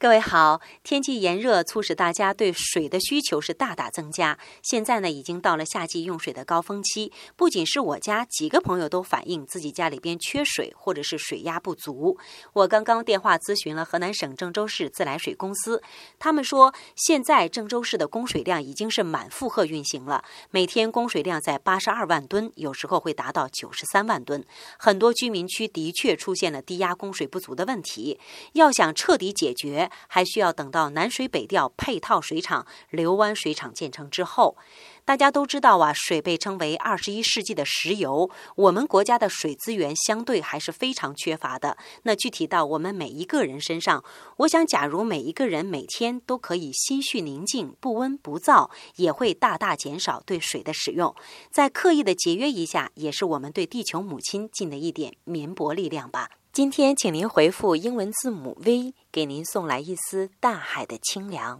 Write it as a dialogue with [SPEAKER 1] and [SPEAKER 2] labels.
[SPEAKER 1] 各位好，天气炎热促使大家对水的需求是大大增加。现在呢，已经到了夏季用水的高峰期。不仅是我家，几个朋友都反映自己家里边缺水，或者是水压不足。我刚刚电话咨询了河南省郑州市自来水公司，他们说现在郑州市的供水量已经是满负荷运行了，每天供水量在八十二万吨，有时候会达到九十三万吨。很多居民区的确出现了低压供水不足的问题，要想彻底解决。还需要等到南水北调配套水厂刘湾水厂建成之后。大家都知道啊，水被称为二十一世纪的石油，我们国家的水资源相对还是非常缺乏的。那具体到我们每一个人身上，我想，假如每一个人每天都可以心绪宁静、不温不燥，也会大大减少对水的使用。再刻意的节约一下，也是我们对地球母亲尽的一点绵薄力量吧。今天，请您回复英文字母 V，给您送来一丝大海的清凉。